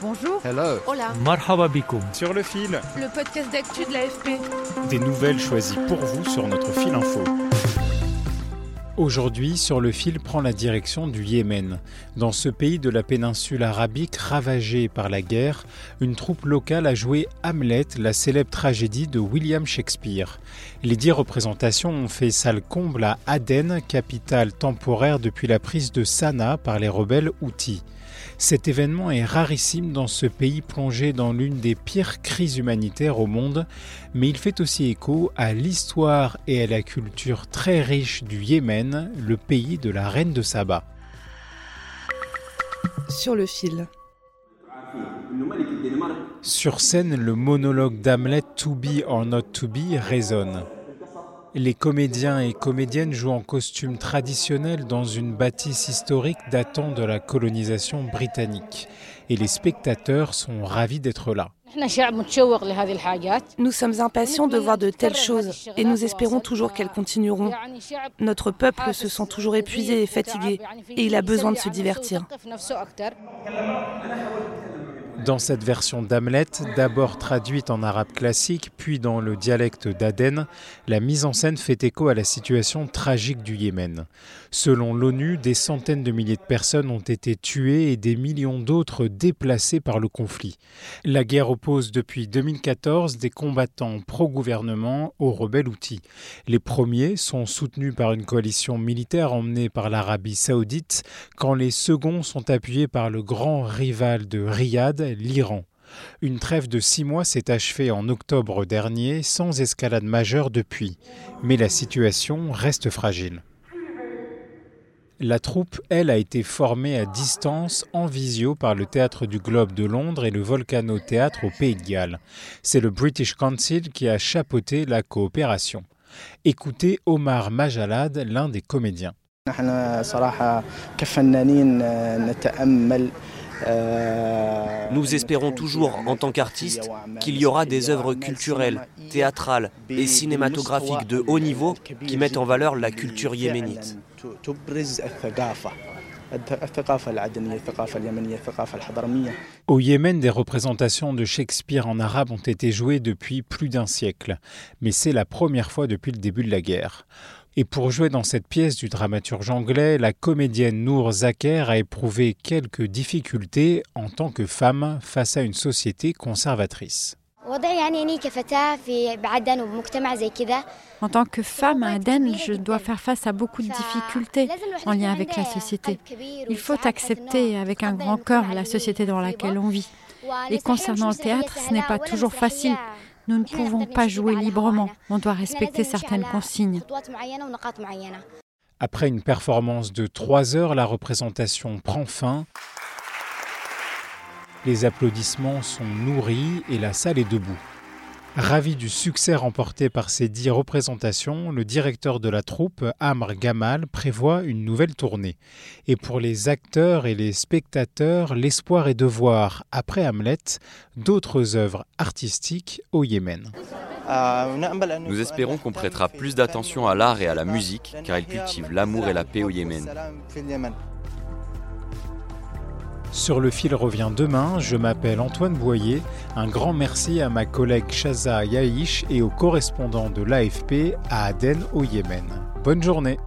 Bonjour. Hello. Hola. Marhaba. Sur le fil, Le podcast d'actu de l'AFP. des nouvelles choisies pour vous sur notre fil info. Aujourd'hui, sur le fil prend la direction du Yémen. Dans ce pays de la péninsule arabique ravagé par la guerre, une troupe locale a joué Hamlet, la célèbre tragédie de William Shakespeare. Les dix représentations ont fait salle comble à Aden, capitale temporaire depuis la prise de Sanaa par les rebelles Houthis. Cet événement est rarissime dans ce pays plongé dans l'une des pires crises humanitaires au monde, mais il fait aussi écho à l'histoire et à la culture très riche du Yémen, le pays de la reine de Saba. Sur le fil. Sur scène, le monologue d'Hamlet To be or not to be résonne. Les comédiens et comédiennes jouent en costume traditionnel dans une bâtisse historique datant de la colonisation britannique. Et les spectateurs sont ravis d'être là. Nous sommes impatients de voir de telles choses et nous espérons toujours qu'elles continueront. Notre peuple se sent toujours épuisé et fatigué et il a besoin de se divertir. Dans cette version d'Hamlet, d'abord traduite en arabe classique, puis dans le dialecte d'Aden, la mise en scène fait écho à la situation tragique du Yémen. Selon l'ONU, des centaines de milliers de personnes ont été tuées et des millions d'autres déplacées par le conflit. La guerre oppose depuis 2014 des combattants pro-gouvernement aux rebelles Houthis. Les premiers sont soutenus par une coalition militaire emmenée par l'Arabie saoudite, quand les seconds sont appuyés par le grand rival de Riyad, l'Iran. Une trêve de six mois s'est achevée en octobre dernier, sans escalade majeure depuis. Mais la situation reste fragile. La troupe, elle, a été formée à distance en visio par le Théâtre du Globe de Londres et le Volcano Théâtre au Pays de Galles. C'est le British Council qui a chapeauté la coopération. Écoutez Omar Majalad, l'un des comédiens. Nous espérons toujours, en tant qu'artistes, qu'il y aura des œuvres culturelles, théâtrales et cinématographiques de haut niveau qui mettent en valeur la culture yéménite. Au Yémen, des représentations de Shakespeare en arabe ont été jouées depuis plus d'un siècle, mais c'est la première fois depuis le début de la guerre. Et pour jouer dans cette pièce du dramaturge anglais, la comédienne Noor Zaker a éprouvé quelques difficultés en tant que femme face à une société conservatrice. En tant que femme à Aden, je dois faire face à beaucoup de difficultés en lien avec la société. Il faut accepter avec un grand cœur la société dans laquelle on vit. Et concernant le théâtre, ce n'est pas toujours facile. Nous ne pouvons pas jouer librement. On doit respecter certaines consignes. Après une performance de trois heures, la représentation prend fin. Les applaudissements sont nourris et la salle est debout. Ravi du succès remporté par ces dix représentations, le directeur de la troupe, Amr Gamal, prévoit une nouvelle tournée. Et pour les acteurs et les spectateurs, l'espoir est de voir, après Hamlet, d'autres œuvres artistiques au Yémen. Nous espérons qu'on prêtera plus d'attention à l'art et à la musique, car ils cultivent l'amour et la paix au Yémen. Sur le fil revient demain, je m'appelle Antoine Boyer. Un grand merci à ma collègue Shaza Yaïch et aux correspondants de l'AFP à Aden au Yémen. Bonne journée